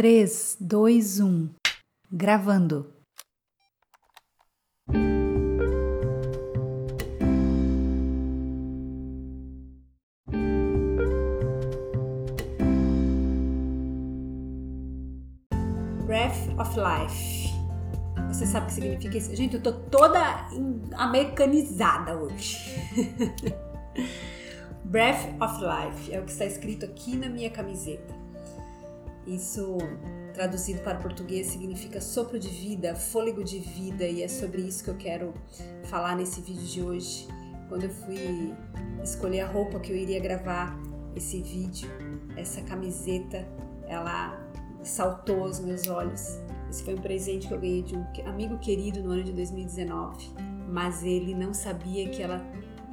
3, 2, 1. Gravando. Breath of Life. Você sabe o que significa isso? Gente, eu tô toda americanizada hoje. Breath of Life é o que está escrito aqui na minha camiseta. Isso, traduzido para português, significa sopro de vida, fôlego de vida, e é sobre isso que eu quero falar nesse vídeo de hoje. Quando eu fui escolher a roupa que eu iria gravar esse vídeo, essa camiseta, ela saltou aos meus olhos. Esse foi um presente que eu ganhei de um amigo querido no ano de 2019, mas ele não sabia que ela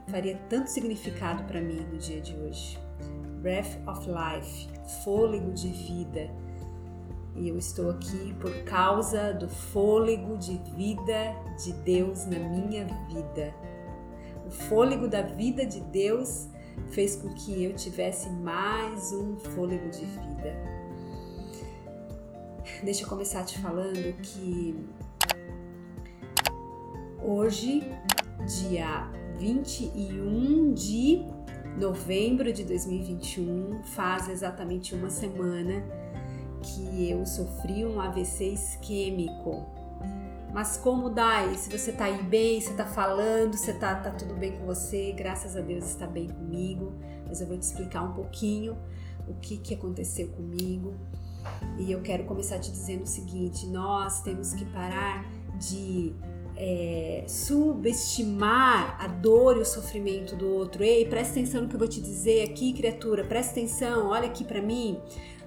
faria tanto significado para mim no dia de hoje. Breath of Life, fôlego de vida. E eu estou aqui por causa do fôlego de vida de Deus na minha vida. O fôlego da vida de Deus fez com que eu tivesse mais um fôlego de vida. Deixa eu começar te falando que hoje, dia 21 de novembro de 2021, faz exatamente uma semana que eu sofri um AVC isquêmico. Mas como dá? se você tá aí bem, você tá falando, você tá, tá tudo bem com você, graças a Deus está bem comigo. Mas eu vou te explicar um pouquinho o que, que aconteceu comigo. E eu quero começar te dizendo o seguinte: nós temos que parar de é, subestimar a dor e o sofrimento do outro. Ei, presta atenção no que eu vou te dizer aqui, criatura, presta atenção, olha aqui para mim.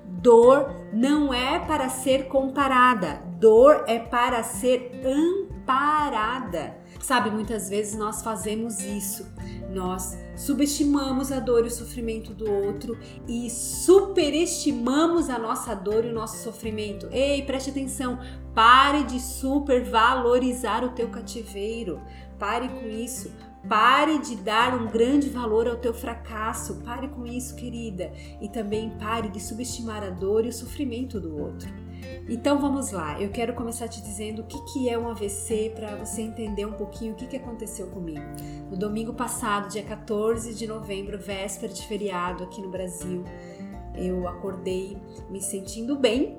Dor não é para ser comparada, dor é para ser amparada. Sabe, muitas vezes nós fazemos isso. Nós subestimamos a dor e o sofrimento do outro e superestimamos a nossa dor e o nosso sofrimento. Ei, preste atenção, pare de supervalorizar o teu cativeiro. Pare com isso. Pare de dar um grande valor ao teu fracasso. Pare com isso, querida. E também pare de subestimar a dor e o sofrimento do outro. Então vamos lá, eu quero começar te dizendo o que, que é um AVC para você entender um pouquinho o que, que aconteceu comigo. No domingo passado, dia 14 de novembro, véspera de feriado aqui no Brasil, eu acordei me sentindo bem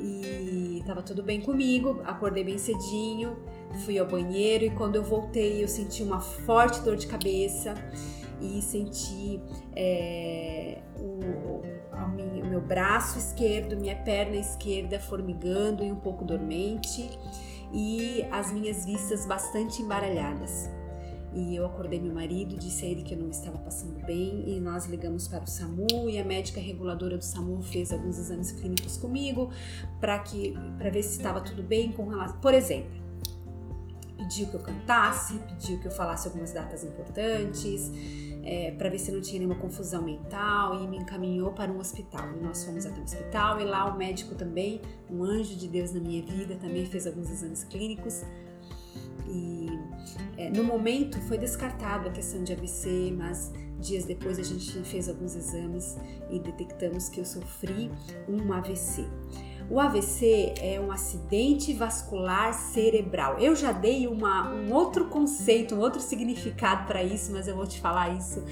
e estava tudo bem comigo, acordei bem cedinho, fui ao banheiro e quando eu voltei eu senti uma forte dor de cabeça e senti é, o, o meu braço esquerdo, minha perna esquerda formigando e um pouco dormente e as minhas vistas bastante embaralhadas. E eu acordei meu marido, disse a ele que eu não estava passando bem e nós ligamos para o SAMU e a médica reguladora do SAMU fez alguns exames clínicos comigo para que para ver se estava tudo bem com relação, por exemplo, pediu que eu cantasse, pediu que eu falasse algumas datas importantes, é, para ver se não tinha nenhuma confusão mental e me encaminhou para um hospital. E nós fomos até o hospital e lá o médico também, um anjo de Deus na minha vida, também fez alguns exames clínicos. E no momento foi descartado a questão de AVC, mas dias depois a gente fez alguns exames e detectamos que eu sofri um AVC. O AVC é um acidente vascular cerebral. Eu já dei uma, um outro conceito, um outro significado para isso, mas eu vou te falar isso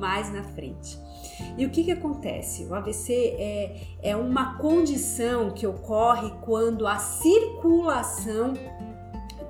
mais na frente. E o que, que acontece? O AVC é, é uma condição que ocorre quando a circulação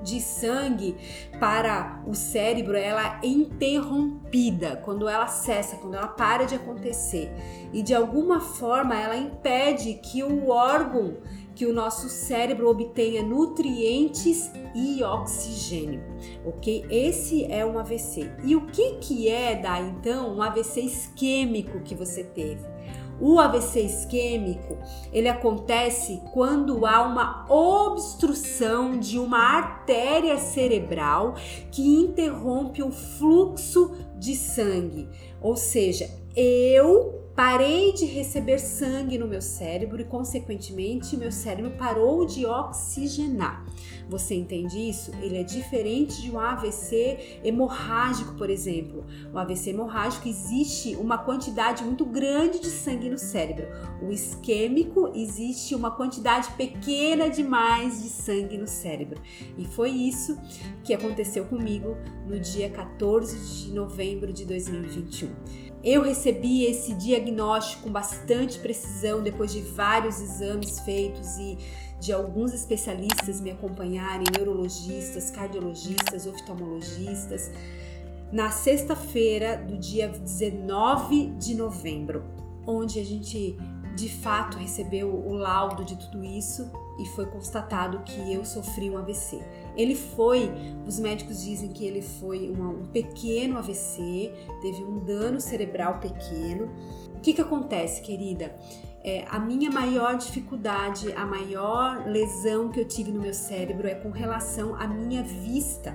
de sangue para o cérebro ela é interrompida, quando ela cessa, quando ela para de acontecer. E de alguma forma ela impede que o órgão, que o nosso cérebro obtenha nutrientes e oxigênio, ok? Esse é um AVC. E o que que é, da então, um AVC isquêmico que você teve? O AVC isquêmico, ele acontece quando há uma obstrução de uma artéria cerebral que interrompe o fluxo de sangue. Ou seja, eu parei de receber sangue no meu cérebro e, consequentemente, meu cérebro parou de oxigenar. Você entende isso? Ele é diferente de um AVC hemorrágico, por exemplo. O AVC hemorrágico existe uma quantidade muito grande de sangue no cérebro. O isquêmico existe uma quantidade pequena demais de sangue no cérebro. E foi isso que aconteceu comigo no dia 14 de novembro de 2021. Eu recebi esse diagnóstico com bastante precisão depois de vários exames feitos e de alguns especialistas me acompanharem, neurologistas, cardiologistas, oftalmologistas, na sexta-feira do dia 19 de novembro, onde a gente de fato recebeu o laudo de tudo isso e foi constatado que eu sofri um AVC. Ele foi, os médicos dizem que ele foi uma, um pequeno AVC, teve um dano cerebral pequeno. O que, que acontece, querida? É, a minha maior dificuldade, a maior lesão que eu tive no meu cérebro é com relação à minha vista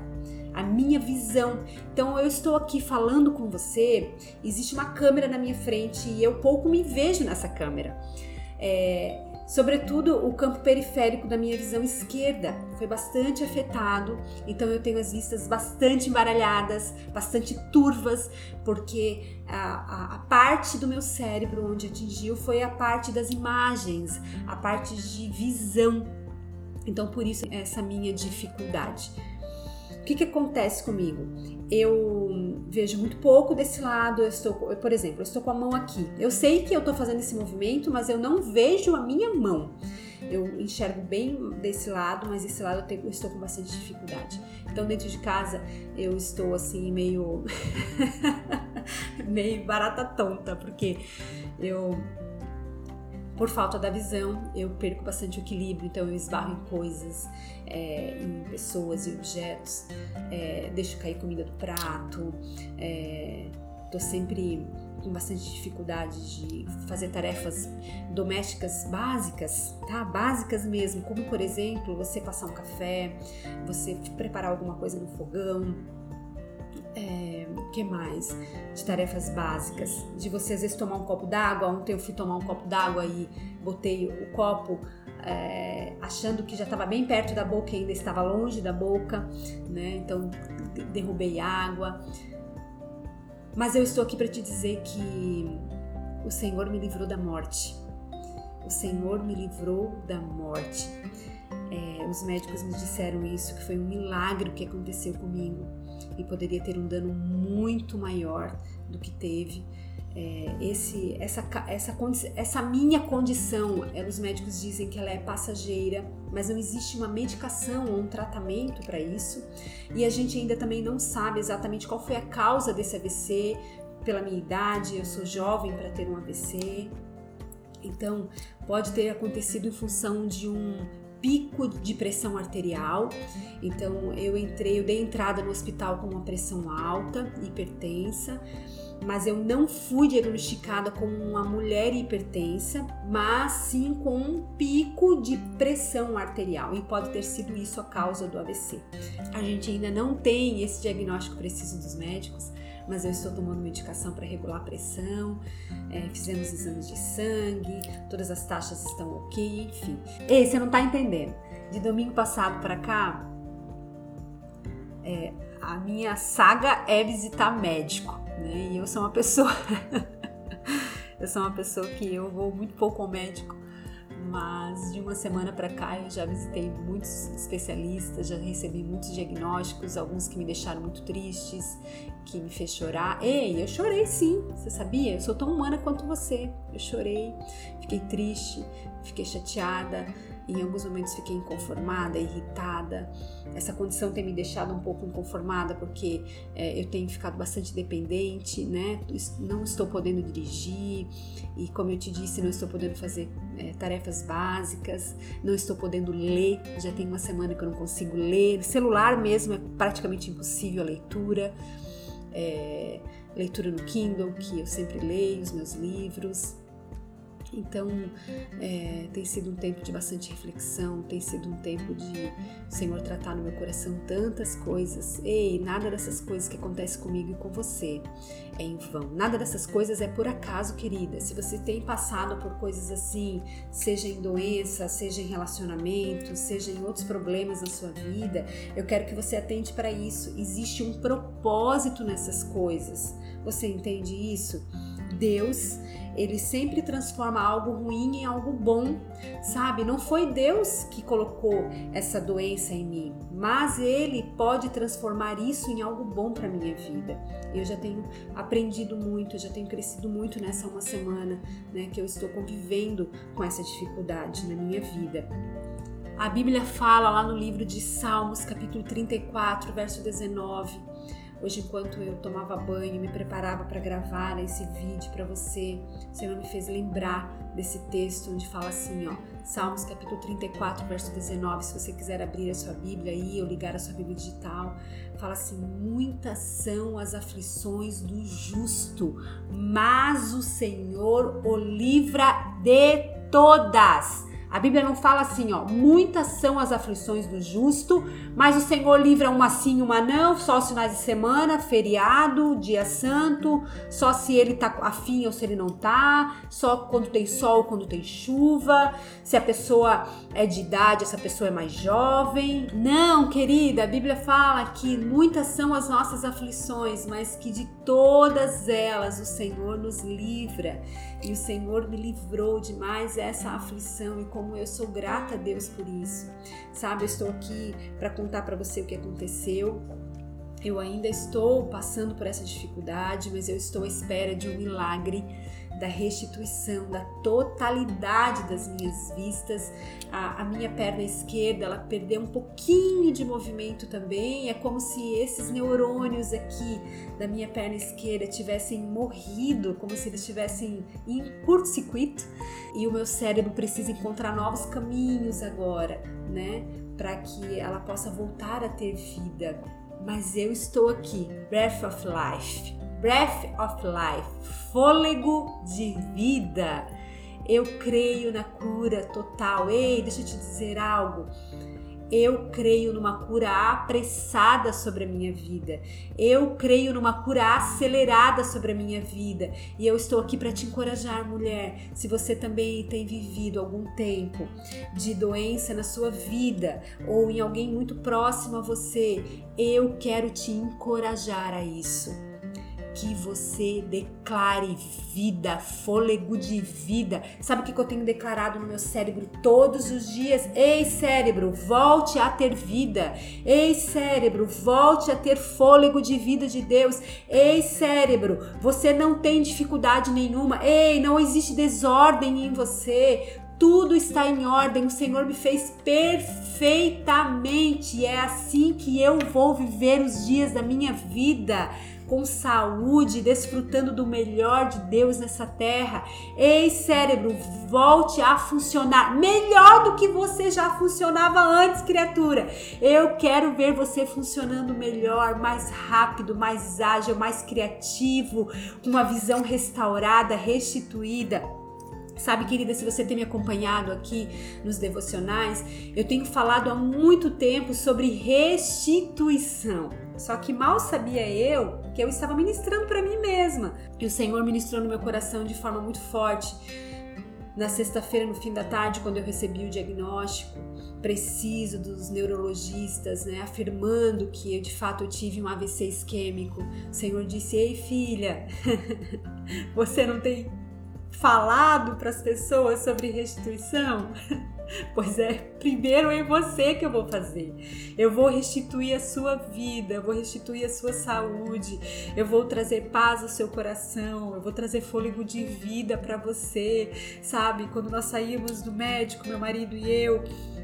a minha visão. Então eu estou aqui falando com você, existe uma câmera na minha frente e eu pouco me vejo nessa câmera. É, Sobretudo o campo periférico da minha visão esquerda foi bastante afetado, então eu tenho as vistas bastante embaralhadas, bastante turvas, porque a, a, a, parte do meu cérebro onde atingiu foi a parte das imagens, a parte de visão. Então por isso essa minha dificuldade. O que, que acontece comigo? Eu vejo muito pouco desse lado. Eu estou, por exemplo, eu estou com a mão aqui. Eu sei que eu estou fazendo esse movimento, mas eu não vejo a minha mão. Eu enxergo bem desse lado, mas esse lado eu, tenho, eu estou com bastante dificuldade. Então, dentro de casa, eu estou assim, meio. meio barata tonta, porque eu por falta da visão, eu perco bastante o equilíbrio, então eu esbarro em coisas, é, em pessoas e objetos, é, deixo cair comida do prato, é, tô sempre com bastante dificuldade de fazer tarefas domésticas básicas, tá? Básicas mesmo, como por exemplo, você passar um café, você preparar alguma coisa no fogão, é, que mais? De tarefas básicas. De você às vezes tomar um copo d'água. Ontem eu fui tomar um copo d'água e botei o copo é, achando que já estava bem perto da boca e ainda estava longe da boca, né? Então derrubei água. Mas eu estou aqui para te dizer que o Senhor me livrou da morte. O Senhor me livrou da morte. É, os médicos me disseram isso, que foi um milagre que aconteceu comigo e poderia ter um dano muito maior do que teve. É, esse, essa, essa, essa minha condição, é, os médicos dizem que ela é passageira, mas não existe uma medicação ou um tratamento para isso. E a gente ainda também não sabe exatamente qual foi a causa desse AVC. Pela minha idade, eu sou jovem para ter um AVC. Então, pode ter acontecido em função de um pico de pressão arterial. Então eu entrei, eu dei entrada no hospital com uma pressão alta, hipertensa, mas eu não fui diagnosticada como uma mulher hipertensa, mas sim com um pico de pressão arterial e pode ter sido isso a causa do AVC. A gente ainda não tem esse diagnóstico preciso dos médicos, mas eu estou tomando medicação para regular a pressão, é, fizemos exames de sangue, todas as taxas estão ok, enfim. Ei, você não está entendendo. De domingo passado para cá, é, a minha saga é visitar médico, né? E eu sou uma pessoa. eu sou uma pessoa que eu vou muito pouco ao médico mas de uma semana para cá eu já visitei muitos especialistas, já recebi muitos diagnósticos, alguns que me deixaram muito tristes, que me fez chorar. Ei, eu chorei sim, você sabia? Eu sou tão humana quanto você. Eu chorei, fiquei triste, fiquei chateada, em alguns momentos fiquei inconformada, irritada. Essa condição tem me deixado um pouco inconformada porque é, eu tenho ficado bastante dependente, né? Não estou podendo dirigir e, como eu te disse, não estou podendo fazer é, tarefas básicas, não estou podendo ler. Já tem uma semana que eu não consigo ler. Celular mesmo é praticamente impossível a leitura. É, leitura no Kindle, que eu sempre leio, os meus livros. Então, é, tem sido um tempo de bastante reflexão, tem sido um tempo de o Senhor tratar no meu coração tantas coisas. Ei, nada dessas coisas que acontecem comigo e com você é em vão. Nada dessas coisas é por acaso, querida. Se você tem passado por coisas assim, seja em doença, seja em relacionamento, seja em outros problemas na sua vida, eu quero que você atente para isso. Existe um propósito nessas coisas. Você entende isso? Deus, ele sempre transforma algo ruim em algo bom, sabe? Não foi Deus que colocou essa doença em mim, mas ele pode transformar isso em algo bom para minha vida. Eu já tenho aprendido muito, já tenho crescido muito nessa uma semana, né, que eu estou convivendo com essa dificuldade na minha vida. A Bíblia fala lá no livro de Salmos, capítulo 34, verso 19, Hoje, enquanto eu tomava banho, me preparava para gravar esse vídeo para você, o Senhor me fez lembrar desse texto onde fala assim, ó, Salmos capítulo 34, verso 19. Se você quiser abrir a sua Bíblia aí ou ligar a sua Bíblia digital, fala assim: Muitas são as aflições do justo, mas o Senhor o livra de todas. A Bíblia não fala assim, ó, muitas são as aflições do justo, mas o Senhor livra uma sim, uma não, só os finais de semana, feriado, dia santo, só se ele tá afim ou se ele não tá, só quando tem sol, quando tem chuva, se a pessoa é de idade, essa pessoa é mais jovem. Não, querida, a Bíblia fala que muitas são as nossas aflições, mas que de todas elas o Senhor nos livra. E o Senhor me livrou de mais essa aflição e como eu sou grata a Deus por isso. Sabe, eu estou aqui para contar para você o que aconteceu. Eu ainda estou passando por essa dificuldade, mas eu estou à espera de um milagre da restituição, da totalidade das minhas vistas. A, a, minha perna esquerda, ela perdeu um pouquinho de movimento também. É como se esses neurônios aqui da minha perna esquerda tivessem morrido, como se eles estivessem em curto-circuito. E o meu cérebro precisa encontrar novos caminhos agora, né? Para que ela possa voltar a ter vida. Mas eu estou aqui, Breath of Life breath of life, fôlego de vida. Eu creio na cura total. Ei, deixa eu te dizer algo. Eu creio numa cura apressada sobre a minha vida. Eu creio numa cura acelerada sobre a minha vida. E eu estou aqui para te encorajar, mulher. Se você também tem vivido algum tempo de doença na sua vida ou em alguém muito próximo a você, eu quero te encorajar a isso que você declare vida, fôlego de vida. Sabe o que eu tenho declarado no meu cérebro todos os dias? Ei, cérebro, volte a ter vida. Ei, cérebro, volte a ter fôlego de vida de Deus. Ei, cérebro, você não tem dificuldade nenhuma. Ei, não existe desordem em você tudo está em ordem, o Senhor me fez perfeitamente. É assim que eu vou viver os dias da minha vida com saúde, desfrutando do melhor de Deus nessa terra. Ei, cérebro, volte a funcionar melhor do que você já funcionava antes, criatura. Eu quero ver você funcionando melhor, mais rápido, mais ágil, mais criativo, com uma visão restaurada, restituída. Sabe, querida, se você tem me acompanhado aqui nos devocionais, eu tenho falado há muito tempo sobre restituição. Só que mal sabia eu que eu estava ministrando para mim mesma. E o Senhor ministrou no meu coração de forma muito forte. Na sexta-feira, no fim da tarde, quando eu recebi o diagnóstico preciso dos neurologistas, né, afirmando que eu de fato eu tive um AVC isquêmico, o Senhor disse: Ei, filha, você não tem falado para as pessoas sobre restituição? Pois é, primeiro em você que eu vou fazer. Eu vou restituir a sua vida, eu vou restituir a sua saúde, eu vou trazer paz ao seu coração, eu vou trazer fôlego de vida para você, sabe? Quando nós saímos do médico, meu marido e eu,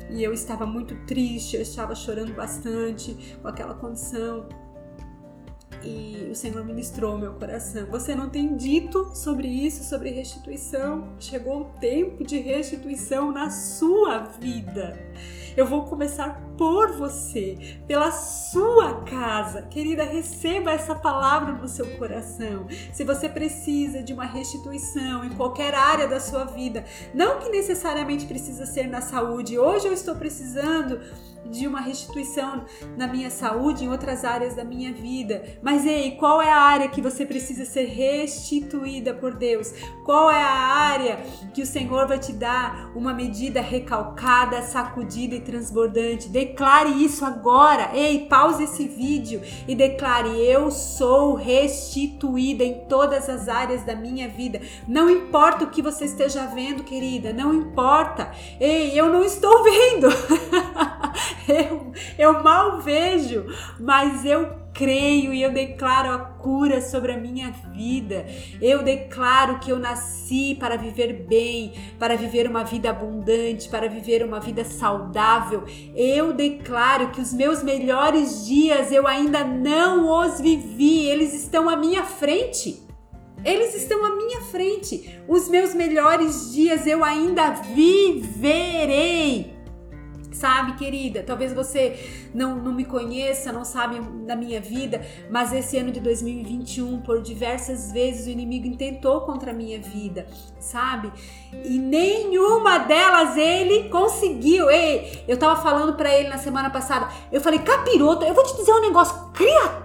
e eu estava muito triste, eu estava chorando bastante com aquela condição e o Senhor ministrou meu coração. Você não tem dito sobre isso, sobre restituição? Chegou o tempo de restituição na sua vida. Eu vou começar por você, pela sua casa. Querida, receba essa palavra no seu coração. Se você precisa de uma restituição em qualquer área da sua vida, não que necessariamente precisa ser na saúde. Hoje eu estou precisando de uma restituição na minha saúde, em outras áreas da minha vida. Mas ei, qual é a área que você precisa ser restituída por Deus? Qual é a área que o Senhor vai te dar uma medida recalcada, sacudida e transbordante? Declare isso agora. Ei, pause esse vídeo e declare: Eu sou restituída em todas as áreas da minha vida. Não importa o que você esteja vendo, querida, não importa. Ei, eu não estou vendo. eu, eu mal vejo, mas eu creio e eu declaro cura sobre a minha vida. Eu declaro que eu nasci para viver bem, para viver uma vida abundante, para viver uma vida saudável. Eu declaro que os meus melhores dias eu ainda não os vivi, eles estão à minha frente. Eles estão à minha frente. Os meus melhores dias eu ainda viverei. Sabe, querida, talvez você não, não me conheça, não sabe da minha vida, mas esse ano de 2021, por diversas vezes, o inimigo intentou contra a minha vida, sabe? E nenhuma delas ele conseguiu. Ei, eu tava falando para ele na semana passada, eu falei, capiroto, eu vou te dizer um negócio, criatura,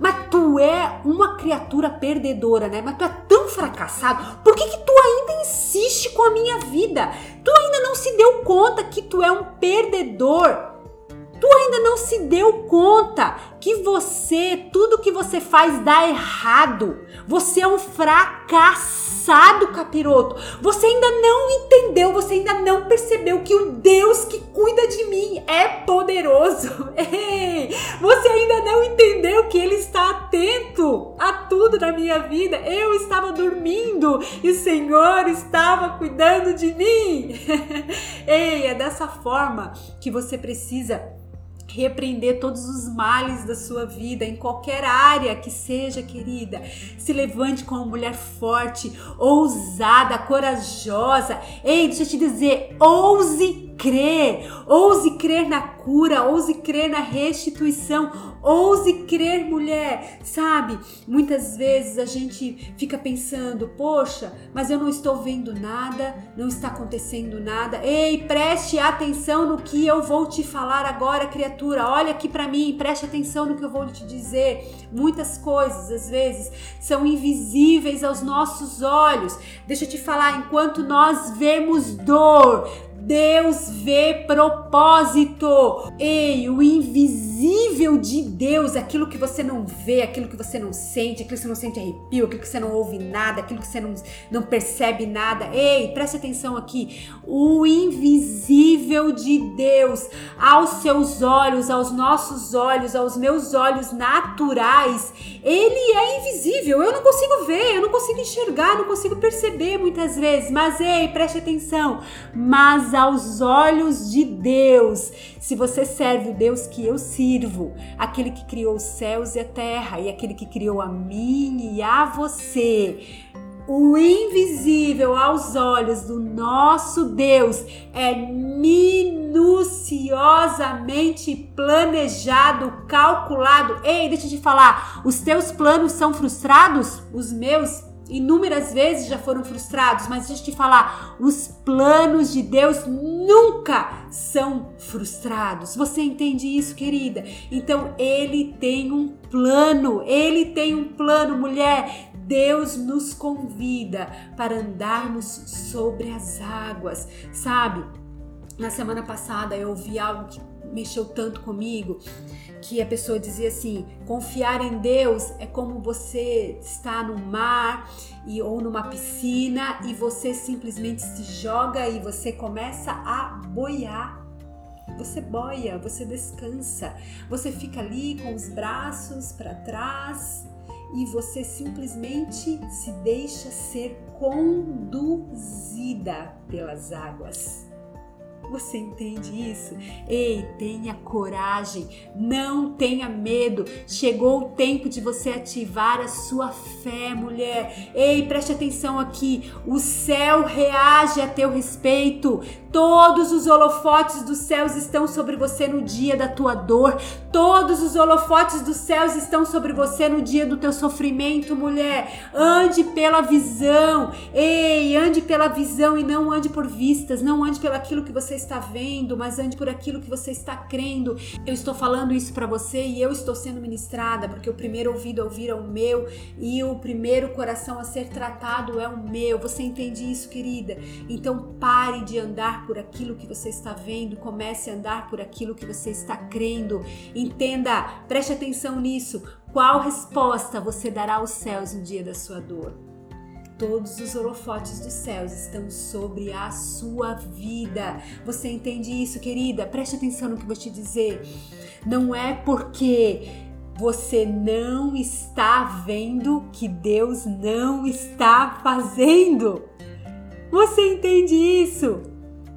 mas tu é uma criatura perdedora, né? Mas tu é tão fracassado, por que que tu ainda insiste com a minha vida? Tu ainda não se deu conta que tu é um perdedor. Tu ainda não se deu conta que você, tudo que você faz dá errado. Você é um fracassado, capiroto. Você ainda não entendeu, você ainda não percebeu que o Deus que cuida de mim é poderoso. Ei, você não entendeu que ele está atento a tudo na minha vida. Eu estava dormindo e o Senhor estava cuidando de mim. Ei, é dessa forma que você precisa repreender todos os males da sua vida, em qualquer área que seja, querida. Se levante como mulher forte, ousada, corajosa. Ei, deixa eu te dizer, ouse crer, ouse crer na cura, ouse crer na restituição, ouse crer, mulher. Sabe, muitas vezes a gente fica pensando, poxa, mas eu não estou vendo nada, não está acontecendo nada. Ei, preste atenção no que eu vou te falar agora, criatura. Olha aqui para mim, preste atenção no que eu vou te dizer. Muitas coisas, às vezes, são invisíveis aos nossos olhos. Deixa eu te falar, enquanto nós vemos dor, Deus vê propósito. Ei, o invisível de Deus, aquilo que você não vê, aquilo que você não sente, aquilo que você não sente arrepio, aquilo que você não ouve nada, aquilo que você não, não percebe nada. Ei, preste atenção aqui. O invisível de Deus, aos seus olhos, aos nossos olhos, aos meus olhos naturais, ele é invisível. Eu não consigo ver, eu não consigo enxergar, não consigo perceber muitas vezes. Mas ei, preste atenção. Mas mas aos olhos de Deus. Se você serve o Deus que eu sirvo, aquele que criou os céus e a terra, e aquele que criou a mim e a você, o invisível aos olhos do nosso Deus é minuciosamente planejado, calculado. Ei, deixa eu te falar, os teus planos são frustrados? Os meus inúmeras vezes já foram frustrados, mas deixa eu te falar, os planos de Deus nunca são frustrados. Você entende isso, querida? Então ele tem um plano, ele tem um plano, mulher. Deus nos convida para andarmos sobre as águas, sabe? Na semana passada eu ouvi algo que mexeu tanto comigo que a pessoa dizia assim: confiar em Deus é como você está no mar e, ou numa piscina e você simplesmente se joga e você começa a boiar. Você boia, você descansa, você fica ali com os braços para trás e você simplesmente se deixa ser conduzida pelas águas. Você entende isso? Ei, tenha coragem, não tenha medo. Chegou o tempo de você ativar a sua fé, mulher. Ei, preste atenção aqui. O céu reage a teu respeito. Todos os holofotes dos céus estão sobre você no dia da tua dor. Todos os holofotes dos céus estão sobre você no dia do teu sofrimento, mulher. Ande pela visão. Ei, ande pela visão e não ande por vistas. Não ande pelo aquilo que você está vendo, mas ande por aquilo que você está crendo. Eu estou falando isso para você e eu estou sendo ministrada porque o primeiro ouvido a ouvir é o meu e o primeiro coração a ser tratado é o meu. Você entende isso, querida? Então pare de andar por aquilo que você está vendo, comece a andar por aquilo que você está crendo. Entenda, preste atenção nisso. Qual resposta você dará aos céus no dia da sua dor? Todos os holofotes dos céus estão sobre a sua vida. Você entende isso, querida? Preste atenção no que eu vou te dizer. Não é porque você não está vendo que Deus não está fazendo. Você entende isso?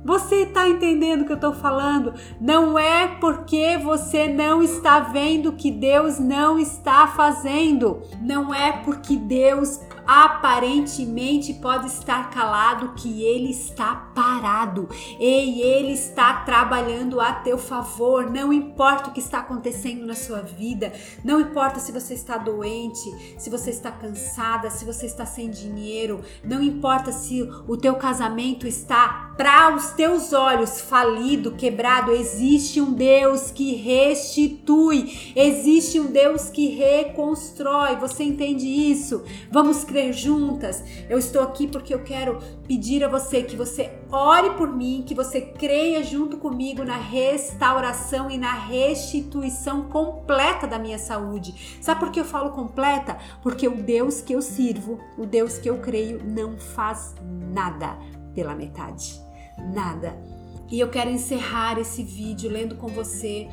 Você está entendendo o que eu estou falando? Não é porque você não está vendo que Deus não está fazendo. Não é porque Deus aparentemente pode estar calado que ele está parado e ele está trabalhando a teu favor. Não importa o que está acontecendo na sua vida, não importa se você está doente, se você está cansada, se você está sem dinheiro, não importa se o teu casamento está para os teus olhos falido, quebrado, existe um Deus que restitui, existe um Deus que reconstrói. Você entende isso? Vamos crer juntas. Eu estou aqui porque eu quero pedir a você que você ore por mim, que você creia junto comigo na restauração e na restituição completa da minha saúde. Sabe por que eu falo completa? Porque o Deus que eu sirvo, o Deus que eu creio, não faz nada pela metade. Nada. E eu quero encerrar esse vídeo lendo com você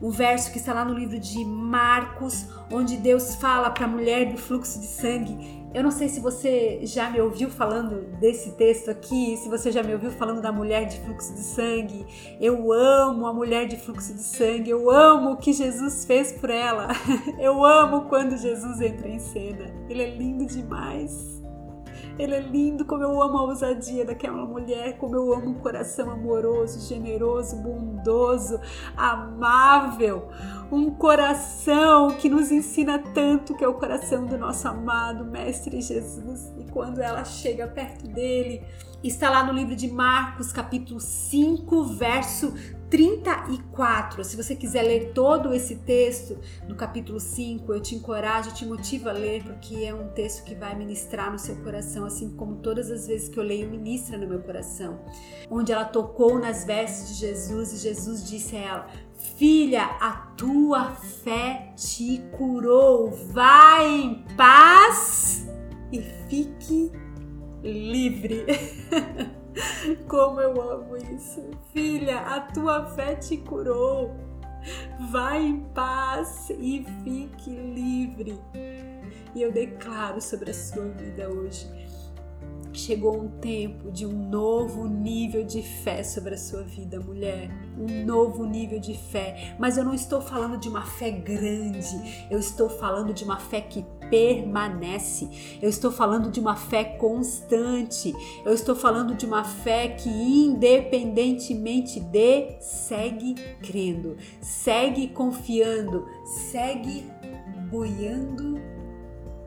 um verso que está lá no livro de Marcos, onde Deus fala para a mulher do fluxo de sangue. Eu não sei se você já me ouviu falando desse texto aqui, se você já me ouviu falando da mulher de fluxo de sangue. Eu amo a mulher de fluxo de sangue, eu amo o que Jesus fez por ela. Eu amo quando Jesus entra em cena. Ele é lindo demais. Ele é lindo, como eu amo a ousadia daquela mulher, como eu amo o coração amoroso, generoso, bondoso, amável. Um coração que nos ensina tanto, que é o coração do nosso amado Mestre Jesus. E quando ela chega perto dele, está lá no livro de Marcos, capítulo 5, verso 34. Se você quiser ler todo esse texto no capítulo 5, eu te encorajo, te motivo a ler, porque é um texto que vai ministrar no seu coração, assim como todas as vezes que eu leio, ministra no meu coração. Onde ela tocou nas vestes de Jesus e Jesus disse a ela: Filha, a tua fé te curou. Vai em paz e fique livre. Como eu amo isso. Filha, a tua fé te curou. Vai em paz e fique livre. E eu declaro sobre a sua vida hoje Chegou um tempo de um novo nível de fé sobre a sua vida, mulher. Um novo nível de fé. Mas eu não estou falando de uma fé grande, eu estou falando de uma fé que permanece. Eu estou falando de uma fé constante. Eu estou falando de uma fé que, independentemente de, segue crendo, segue confiando, segue boiando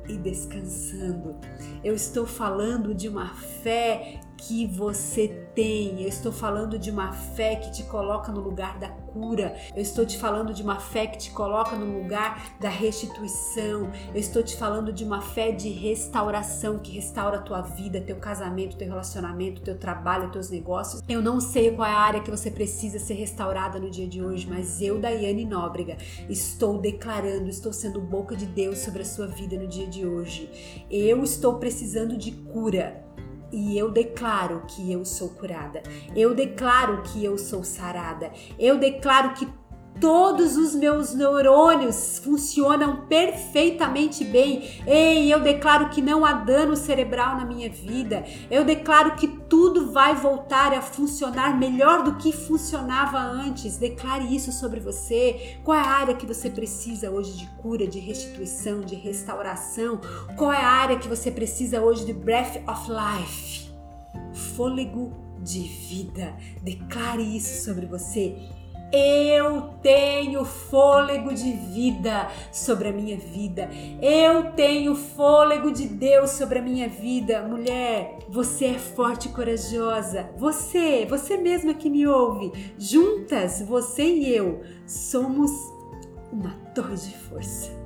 e descansando. Eu estou falando de uma fé que você tem. Eu estou falando de uma fé que te coloca no lugar da cura. Eu estou te falando de uma fé que te coloca no lugar da restituição. Eu estou te falando de uma fé de restauração que restaura a tua vida, teu casamento, teu relacionamento, teu trabalho, teus negócios. Eu não sei qual é a área que você precisa ser restaurada no dia de hoje, mas eu, Daiane Nóbrega, estou declarando, estou sendo boca de Deus sobre a sua vida no dia de hoje. Eu estou precisando de cura e eu declaro que eu sou curada. Eu declaro que eu sou sarada. Eu declaro que todos os meus neurônios funcionam perfeitamente bem. Ei, eu declaro que não há dano cerebral na minha vida. Eu declaro que tudo vai voltar a funcionar melhor do que funcionava antes. Declare isso sobre você. Qual é a área que você precisa hoje de cura, de restituição, de restauração? Qual é a área que você precisa hoje de breath of life? Fôlego de vida. Declare isso sobre você. Eu tenho fôlego de vida sobre a minha vida. Eu tenho fôlego de Deus sobre a minha vida. Mulher, você é forte e corajosa. Você, você mesma que me ouve, juntas, você e eu, somos uma torre de força.